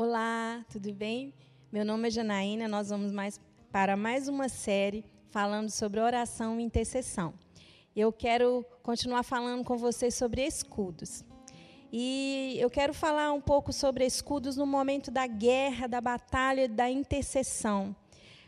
Olá, tudo bem? Meu nome é Janaína, nós vamos mais para mais uma série falando sobre oração e intercessão. Eu quero continuar falando com vocês sobre escudos. E eu quero falar um pouco sobre escudos no momento da guerra, da batalha, da intercessão.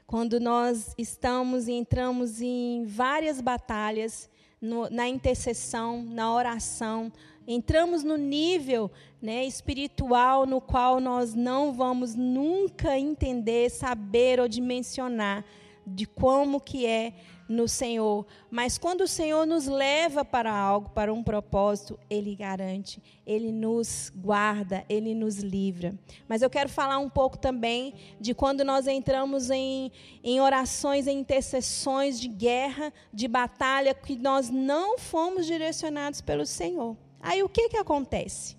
Quando nós estamos e entramos em várias batalhas, no, na intercessão, na oração, entramos no nível né, espiritual no qual nós não vamos nunca entender, saber ou dimensionar de como que é no Senhor. Mas quando o Senhor nos leva para algo, para um propósito, Ele garante, Ele nos guarda, Ele nos livra. Mas eu quero falar um pouco também de quando nós entramos em, em orações, em intercessões de guerra, de batalha, que nós não fomos direcionados pelo Senhor. Aí o que, que acontece?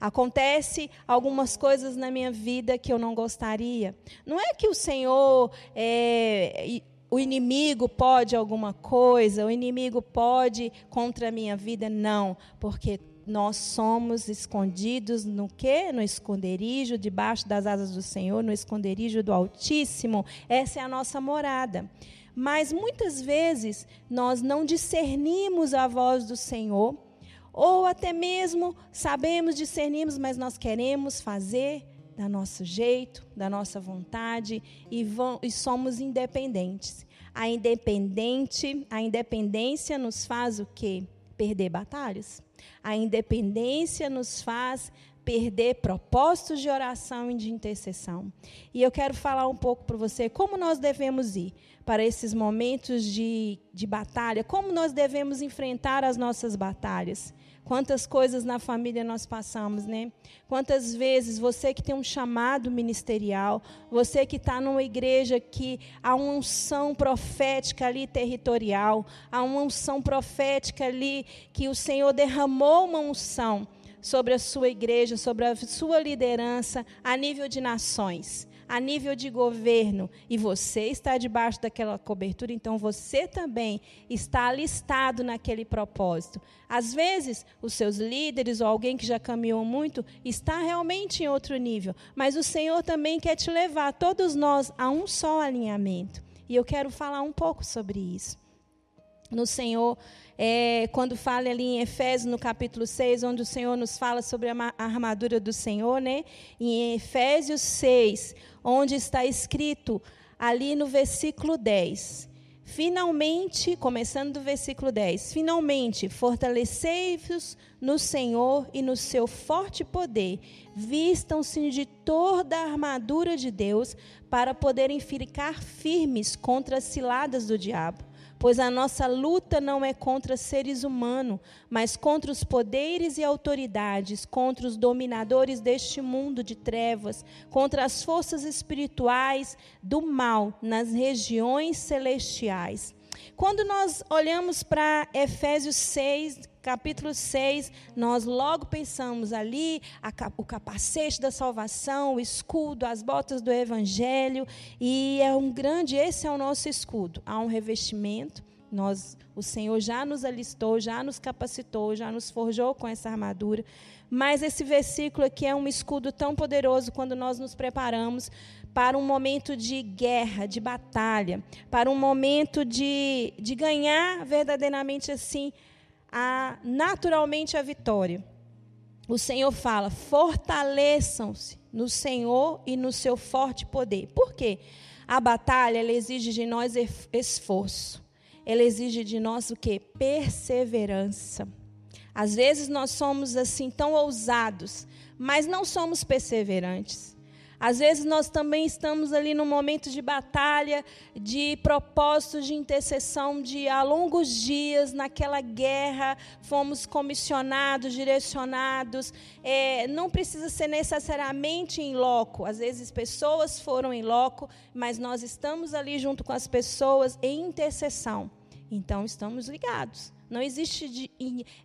Acontece algumas coisas na minha vida que eu não gostaria. Não é que o Senhor, é, o inimigo pode alguma coisa, o inimigo pode contra a minha vida, não, porque nós somos escondidos no quê? No esconderijo, debaixo das asas do Senhor, no esconderijo do Altíssimo. Essa é a nossa morada. Mas muitas vezes nós não discernimos a voz do Senhor ou até mesmo sabemos, discernimos, mas nós queremos fazer da nosso jeito, da nossa vontade e, vão, e somos independentes. A independente, a independência nos faz o quê? Perder batalhas. A independência nos faz perder propósitos de oração e de intercessão. E eu quero falar um pouco para você como nós devemos ir para esses momentos de, de batalha, como nós devemos enfrentar as nossas batalhas. Quantas coisas na família nós passamos, né? Quantas vezes você que tem um chamado ministerial, você que está numa igreja que há uma unção profética ali territorial, há uma unção profética ali que o Senhor derramou uma unção sobre a sua igreja, sobre a sua liderança a nível de nações a nível de governo e você está debaixo daquela cobertura, então você também está alistado naquele propósito. Às vezes, os seus líderes ou alguém que já caminhou muito está realmente em outro nível, mas o Senhor também quer te levar, todos nós, a um só alinhamento. E eu quero falar um pouco sobre isso. No Senhor, é, quando fala ali em Efésios, no capítulo 6, onde o Senhor nos fala sobre a armadura do Senhor, né? Em Efésios 6, onde está escrito ali no versículo 10. Finalmente, começando do versículo 10, finalmente fortalecei-vos no Senhor e no seu forte poder, vistam-se de toda a armadura de Deus para poderem ficar firmes contra as ciladas do diabo pois a nossa luta não é contra seres humanos, mas contra os poderes e autoridades, contra os dominadores deste mundo de trevas, contra as forças espirituais do mal nas regiões celestiais. Quando nós olhamos para Efésios 6, capítulo 6, nós logo pensamos ali a, o capacete da salvação, o escudo, as botas do evangelho, e é um grande, esse é o nosso escudo. Há um revestimento, nós, o Senhor já nos alistou, já nos capacitou, já nos forjou com essa armadura. Mas esse versículo aqui é um escudo tão poderoso quando nós nos preparamos para um momento de guerra, de batalha, para um momento de, de ganhar verdadeiramente assim a, naturalmente a vitória. O Senhor fala: fortaleçam-se no Senhor e no seu forte poder. Por quê? A batalha ela exige de nós esforço. Ela exige de nós o quê? Perseverança. Às vezes nós somos assim tão ousados, mas não somos perseverantes. Às vezes nós também estamos ali num momento de batalha, de propósitos de intercessão, de a longos dias, naquela guerra, fomos comissionados, direcionados. É, não precisa ser necessariamente em loco. Às vezes pessoas foram em loco, mas nós estamos ali junto com as pessoas em intercessão. Então estamos ligados. Não existe, de,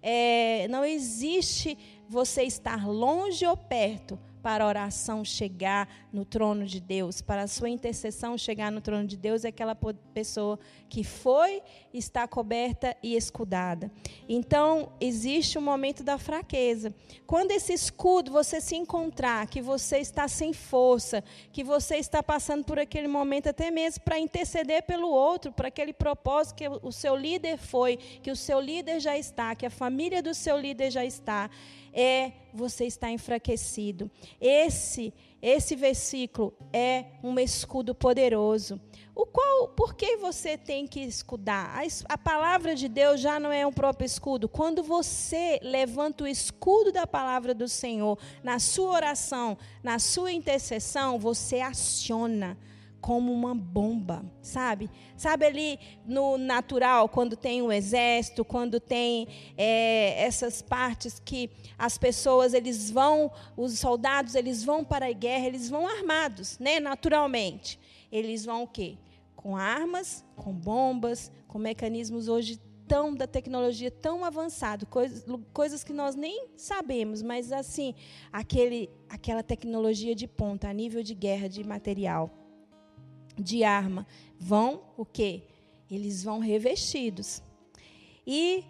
é, não existe você estar longe ou perto para a oração chegar no trono de Deus, para a sua intercessão chegar no trono de Deus, é aquela pessoa que foi, está coberta e escudada. Então, existe o um momento da fraqueza. Quando esse escudo você se encontrar, que você está sem força, que você está passando por aquele momento até mesmo para interceder pelo outro, para aquele propósito que o seu líder foi, que o seu líder já está, que a família do seu líder já está, é você está enfraquecido. Esse esse versículo é um escudo poderoso. O qual, por que você tem que escudar? A, a, palavra de Deus já não é um próprio escudo. Quando você levanta o escudo da palavra do Senhor na sua oração, na sua intercessão, você aciona como uma bomba, sabe? Sabe ali no natural, quando tem o exército, quando tem é, essas partes que as pessoas, eles vão, os soldados, eles vão para a guerra, eles vão armados, né? Naturalmente. Eles vão o quê? Com armas, com bombas, com mecanismos hoje tão da tecnologia tão avançado, coisas, coisas que nós nem sabemos, mas assim, aquele, aquela tecnologia de ponta a nível de guerra de material de arma, vão o quê? Eles vão revestidos. E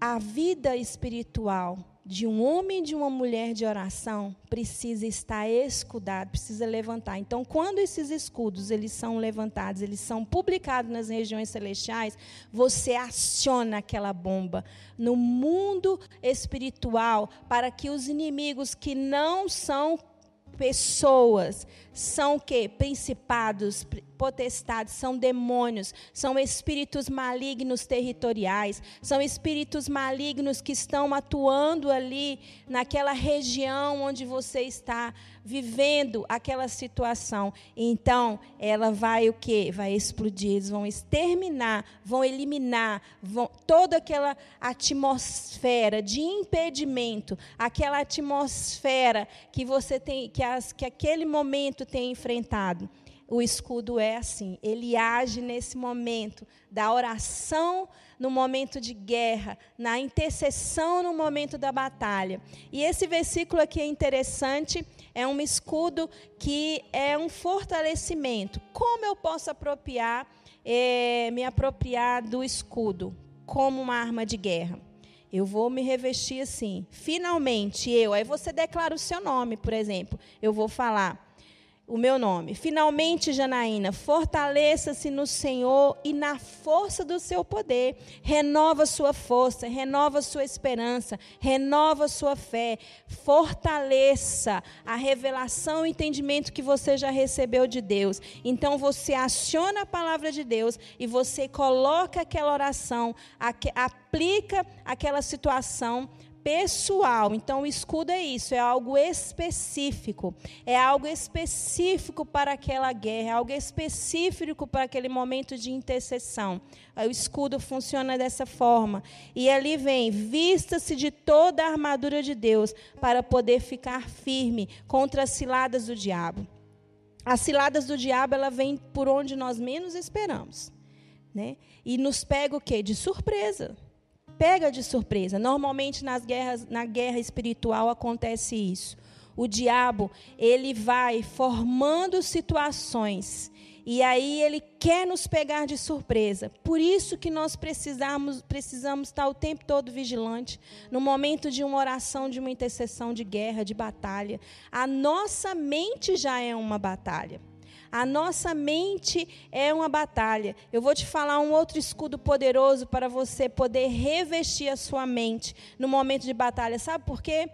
a vida espiritual de um homem e de uma mulher de oração precisa estar escudado, precisa levantar. Então, quando esses escudos eles são levantados, eles são publicados nas regiões celestiais, você aciona aquela bomba no mundo espiritual para que os inimigos que não são pessoas são que principados, potestades, são demônios, são espíritos malignos territoriais, são espíritos malignos que estão atuando ali naquela região onde você está vivendo aquela situação. Então, ela vai o quê? Vai explodir, eles vão exterminar, vão eliminar vão, toda aquela atmosfera de impedimento, aquela atmosfera que você tem que, as, que aquele momento tem enfrentado. O escudo é assim, ele age nesse momento da oração no momento de guerra, na intercessão no momento da batalha. E esse versículo aqui é interessante, é um escudo que é um fortalecimento. Como eu posso apropriar, é, me apropriar do escudo como uma arma de guerra? Eu vou me revestir assim. Finalmente, eu. Aí você declara o seu nome, por exemplo. Eu vou falar o meu nome. Finalmente, Janaína, fortaleça-se no Senhor e na força do seu poder. Renova sua força, renova sua esperança, renova sua fé. Fortaleça a revelação e entendimento que você já recebeu de Deus. Então você aciona a palavra de Deus e você coloca aquela oração, aplica aquela situação pessoal. Então, o escudo é isso, é algo específico. É algo específico para aquela guerra, é algo específico para aquele momento de intercessão. O escudo funciona dessa forma. E ali vem: vista-se de toda a armadura de Deus para poder ficar firme contra as ciladas do diabo. As ciladas do diabo, ela vem por onde nós menos esperamos. Né? E nos pega o quê? De surpresa pega de surpresa. Normalmente nas guerras, na guerra espiritual acontece isso. O diabo, ele vai formando situações e aí ele quer nos pegar de surpresa. Por isso que nós precisamos, precisamos estar o tempo todo vigilante no momento de uma oração, de uma intercessão de guerra, de batalha. A nossa mente já é uma batalha. A nossa mente é uma batalha. Eu vou te falar um outro escudo poderoso para você poder revestir a sua mente no momento de batalha. Sabe por quê?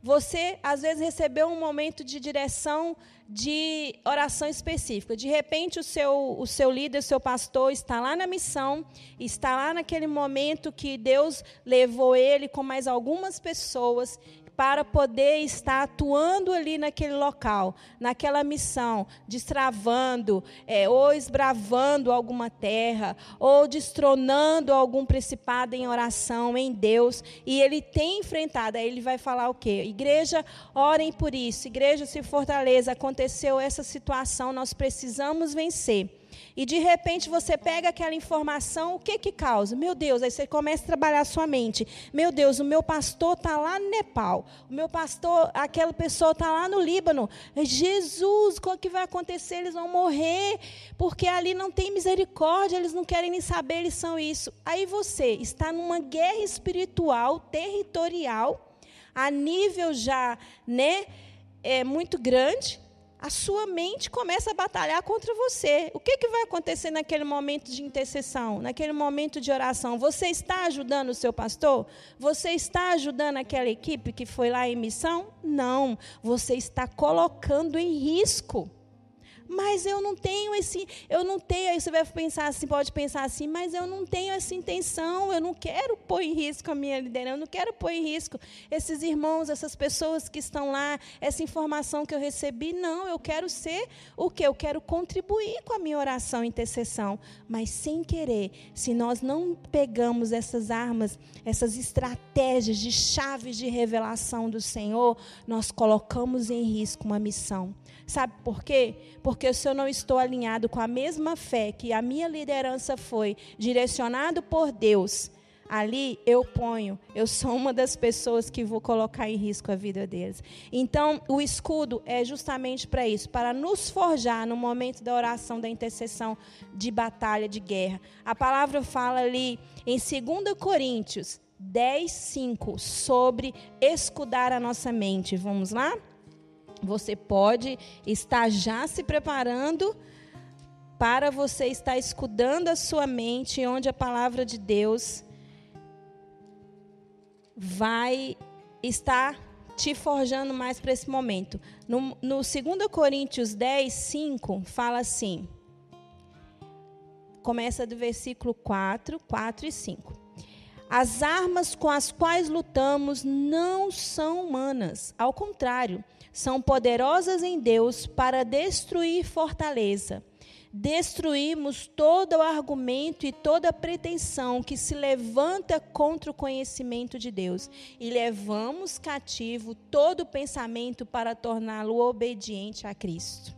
Você, às vezes, recebeu um momento de direção de oração específica. De repente, o seu, o seu líder, o seu pastor, está lá na missão, está lá naquele momento que Deus levou ele com mais algumas pessoas para poder estar atuando ali naquele local, naquela missão, destravando é, ou esbravando alguma terra, ou destronando algum principado em oração em Deus, e ele tem enfrentado, aí ele vai falar o quê? Igreja, orem por isso, igreja se fortaleça, aconteceu essa situação, nós precisamos vencer. E de repente você pega aquela informação, o que que causa? Meu Deus, aí você começa a trabalhar a sua mente. Meu Deus, o meu pastor está lá no Nepal. O meu pastor, aquela pessoa está lá no Líbano. Jesus, o que vai acontecer? Eles vão morrer, porque ali não tem misericórdia, eles não querem nem saber, eles são isso. Aí você está numa guerra espiritual, territorial, a nível já, né, é muito grande a sua mente começa a batalhar contra você. O que, que vai acontecer naquele momento de intercessão, naquele momento de oração? Você está ajudando o seu pastor? Você está ajudando aquela equipe que foi lá em missão? Não. Você está colocando em risco mas eu não tenho esse, eu não tenho, aí você vai pensar assim, pode pensar assim, mas eu não tenho essa intenção, eu não quero pôr em risco a minha liderança, eu não quero pôr em risco esses irmãos, essas pessoas que estão lá, essa informação que eu recebi, não, eu quero ser o que? Eu quero contribuir com a minha oração e intercessão, mas sem querer, se nós não pegamos essas armas, essas estratégias de chaves de revelação do Senhor, nós colocamos em risco uma missão. Sabe por quê? Porque se eu não estou alinhado com a mesma fé que a minha liderança foi direcionado por Deus, ali eu ponho, eu sou uma das pessoas que vou colocar em risco a vida deles. Então, o escudo é justamente para isso, para nos forjar no momento da oração, da intercessão, de batalha, de guerra. A palavra fala ali em 2 Coríntios 10, 5, sobre escudar a nossa mente. Vamos lá? Você pode estar já se preparando para você estar escudando a sua mente, onde a palavra de Deus vai estar te forjando mais para esse momento. No, no 2 Coríntios 10, 5, fala assim. Começa do versículo 4, 4 e 5. As armas com as quais lutamos não são humanas, ao contrário, são poderosas em Deus para destruir fortaleza. Destruímos todo o argumento e toda pretensão que se levanta contra o conhecimento de Deus e levamos cativo todo pensamento para torná-lo obediente a Cristo.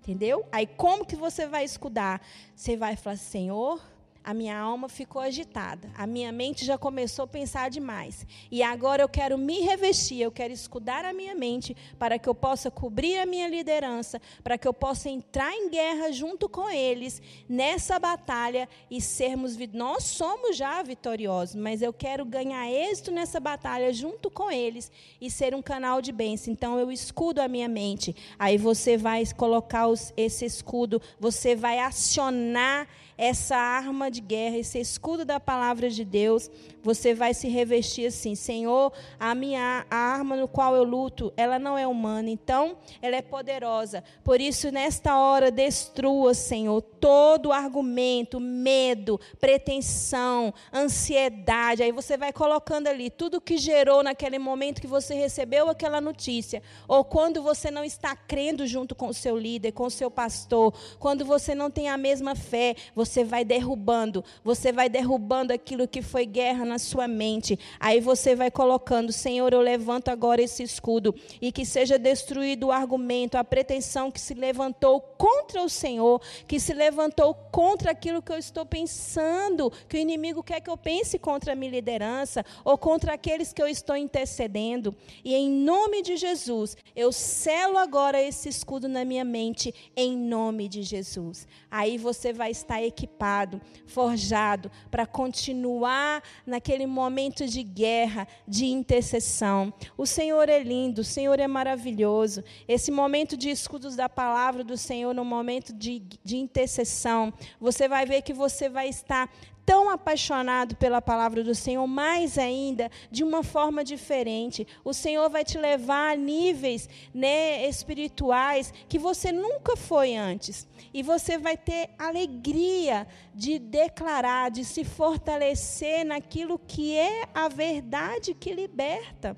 Entendeu? Aí como que você vai escudar? Você vai falar: "Senhor, a minha alma ficou agitada, a minha mente já começou a pensar demais. E agora eu quero me revestir, eu quero escudar a minha mente para que eu possa cobrir a minha liderança, para que eu possa entrar em guerra junto com eles nessa batalha e sermos nós somos já vitoriosos, mas eu quero ganhar êxito nessa batalha junto com eles e ser um canal de bênção. Então eu escudo a minha mente. Aí você vai colocar os, esse escudo, você vai acionar essa arma de guerra, esse escudo da palavra de Deus, você vai se revestir assim: Senhor, a minha a arma no qual eu luto, ela não é humana, então ela é poderosa. Por isso, nesta hora, destrua, Senhor, todo argumento, medo, pretensão, ansiedade. Aí você vai colocando ali tudo que gerou naquele momento que você recebeu aquela notícia, ou quando você não está crendo junto com o seu líder, com o seu pastor, quando você não tem a mesma fé, você vai derrubando, você vai derrubando aquilo que foi guerra na sua mente. Aí você vai colocando, Senhor, eu levanto agora esse escudo e que seja destruído o argumento, a pretensão que se levantou contra o Senhor, que se levantou contra aquilo que eu estou pensando, que o inimigo quer que eu pense contra a minha liderança ou contra aqueles que eu estou intercedendo. E em nome de Jesus, eu selo agora esse escudo na minha mente, em nome de Jesus. Aí você vai estar equipado, forjado para continuar na naquele momento de guerra, de intercessão. O Senhor é lindo, o Senhor é maravilhoso. Esse momento de escudos da palavra do Senhor, no momento de, de intercessão, você vai ver que você vai estar tão apaixonado pela palavra do Senhor, mais ainda, de uma forma diferente. O Senhor vai te levar a níveis né, espirituais que você nunca foi antes. E você vai ter alegria de declarar, de se fortalecer naquilo que é a verdade que liberta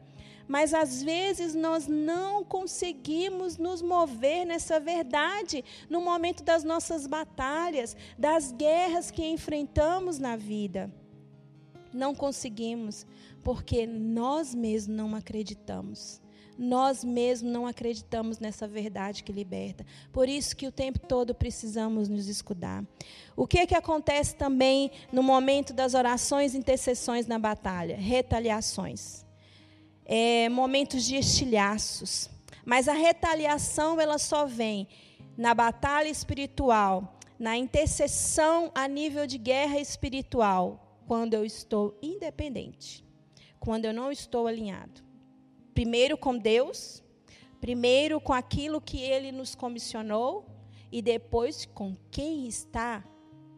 mas às vezes nós não conseguimos nos mover nessa verdade no momento das nossas batalhas, das guerras que enfrentamos na vida. Não conseguimos, porque nós mesmos não acreditamos. nós mesmos não acreditamos nessa verdade que liberta. Por isso que o tempo todo precisamos nos escudar. O que que acontece também no momento das orações e intercessões na batalha? Retaliações. É, momentos de estilhaços. Mas a retaliação ela só vem na batalha espiritual, na intercessão a nível de guerra espiritual, quando eu estou independente, quando eu não estou alinhado. Primeiro com Deus, primeiro com aquilo que Ele nos comissionou e depois com quem está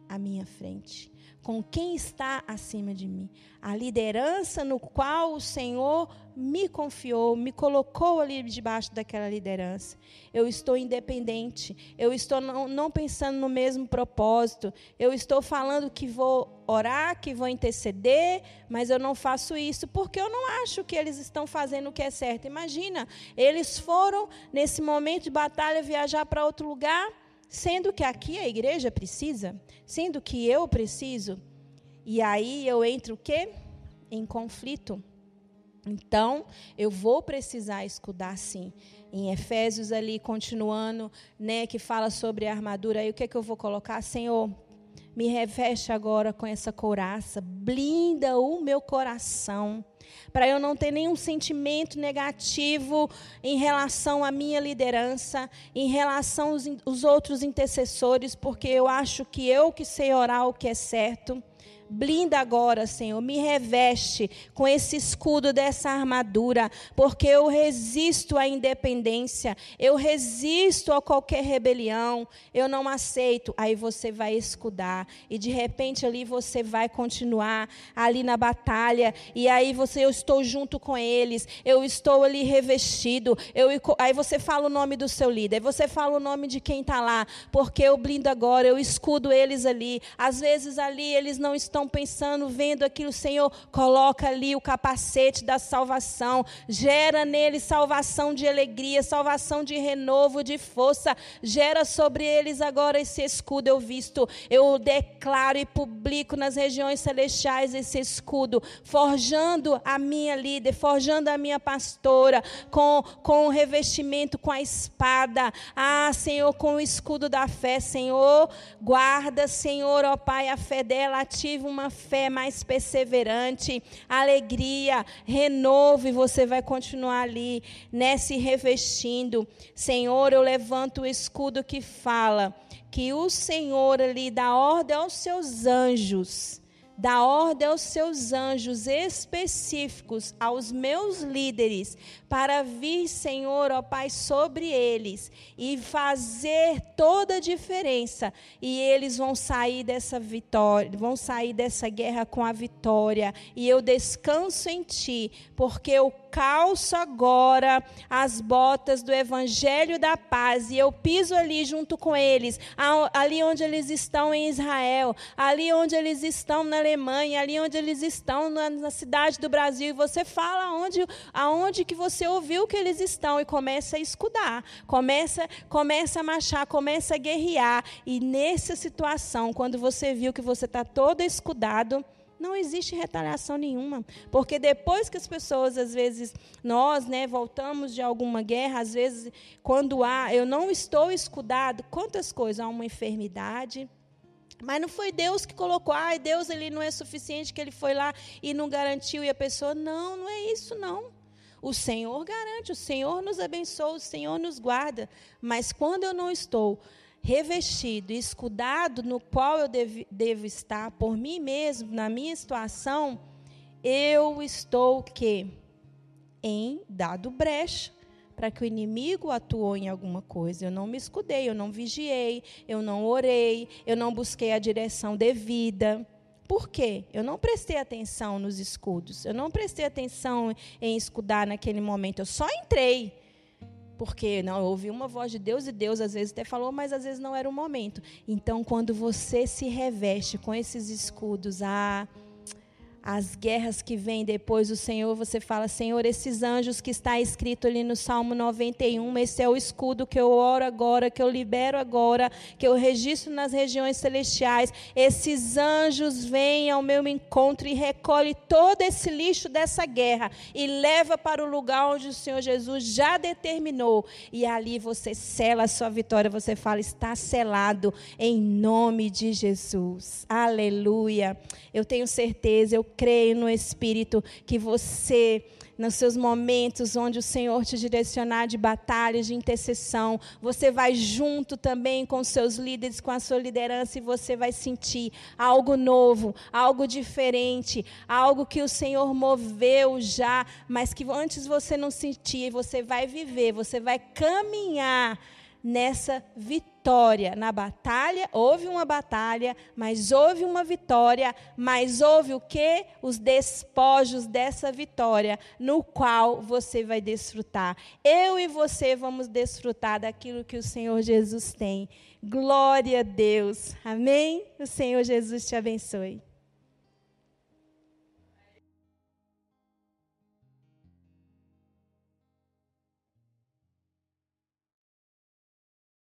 à minha frente com quem está acima de mim. A liderança no qual o Senhor me confiou, me colocou ali debaixo daquela liderança. Eu estou independente, eu estou não, não pensando no mesmo propósito, eu estou falando que vou orar, que vou interceder, mas eu não faço isso porque eu não acho que eles estão fazendo o que é certo. Imagina, eles foram nesse momento de batalha viajar para outro lugar Sendo que aqui a igreja precisa, sendo que eu preciso, e aí eu entro o quê? Em conflito. Então, eu vou precisar escudar sim. Em Efésios ali, continuando, né, que fala sobre a armadura, aí o que, é que eu vou colocar? Senhor, me reveste agora com essa couraça, blinda o meu coração para eu não ter nenhum sentimento negativo em relação à minha liderança, em relação aos, aos outros intercessores, porque eu acho que eu que sei orar o que é certo. Blinda agora, Senhor, me reveste com esse escudo dessa armadura, porque eu resisto à independência, eu resisto a qualquer rebelião, eu não aceito. Aí você vai escudar, e de repente ali você vai continuar ali na batalha, e aí você, eu estou junto com eles, eu estou ali revestido, eu, aí você fala o nome do seu líder, você fala o nome de quem está lá, porque eu blindo agora, eu escudo eles ali. Às vezes ali eles não estão estão pensando, vendo aquilo, Senhor, coloca ali o capacete da salvação, gera nele salvação de alegria, salvação de renovo, de força, gera sobre eles agora esse escudo eu visto, eu declaro e publico nas regiões celestiais esse escudo, forjando a minha líder, forjando a minha pastora, com, com o revestimento, com a espada, ah, Senhor, com o escudo da fé, Senhor, guarda, Senhor, ó Pai, a fé dela, ativa uma fé mais perseverante, alegria, renovo, e você vai continuar ali, né, se revestindo. Senhor, eu levanto o escudo que fala que o Senhor ali dá ordem aos seus anjos dá ordem aos seus anjos específicos, aos meus líderes, para vir, Senhor, ó Pai, sobre eles e fazer toda a diferença. E eles vão sair dessa vitória, vão sair dessa guerra com a vitória. E eu descanso em Ti, porque eu calço agora as botas do Evangelho da paz e eu piso ali junto com eles, ali onde eles estão em Israel, ali onde eles estão na Alemanha, ali onde eles estão na, na cidade do Brasil. E você fala aonde, aonde que você ouviu que eles estão e começa a escudar, começa, começa a marchar, começa a guerrear. E nessa situação, quando você viu que você está todo escudado, não existe retaliação nenhuma, porque depois que as pessoas, às vezes, nós, né, voltamos de alguma guerra, às vezes, quando há, eu não estou escudado, quantas coisas, há uma enfermidade, mas não foi Deus que colocou, ah, Deus ele não é suficiente que ele foi lá e não garantiu e a pessoa, não, não é isso não. O Senhor garante, o Senhor nos abençoa, o Senhor nos guarda, mas quando eu não estou revestido, escudado no qual eu devo, devo estar por mim mesmo, na minha situação, eu estou que em dado brecha para que o inimigo atuou em alguma coisa. Eu não me escudei, eu não vigiei, eu não orei, eu não busquei a direção devida. Por quê? Eu não prestei atenção nos escudos, eu não prestei atenção em escudar naquele momento, eu só entrei porque não eu ouvi uma voz de Deus e Deus às vezes até falou, mas às vezes não era o momento. Então, quando você se reveste com esses escudos, ah, as guerras que vêm depois do Senhor, você fala, Senhor, esses anjos que está escrito ali no Salmo 91, esse é o escudo que eu oro agora, que eu libero agora, que eu registro nas regiões celestiais. Esses anjos vêm ao meu encontro e recolhe todo esse lixo dessa guerra e leva para o lugar onde o Senhor Jesus já determinou. E ali você sela a sua vitória, você fala, está selado em nome de Jesus. Aleluia. Eu tenho certeza, eu creio no Espírito que você nos seus momentos onde o Senhor te direcionar de batalhas, de intercessão, você vai junto também com seus líderes, com a sua liderança, e você vai sentir algo novo, algo diferente, algo que o Senhor moveu já, mas que antes você não sentia, e você vai viver, você vai caminhar nessa vitória. Na batalha, houve uma batalha, mas houve uma vitória, mas houve o que? Os despojos dessa vitória, no qual você vai desfrutar. Eu e você vamos desfrutar daquilo que o Senhor Jesus tem. Glória a Deus. Amém? O Senhor Jesus te abençoe.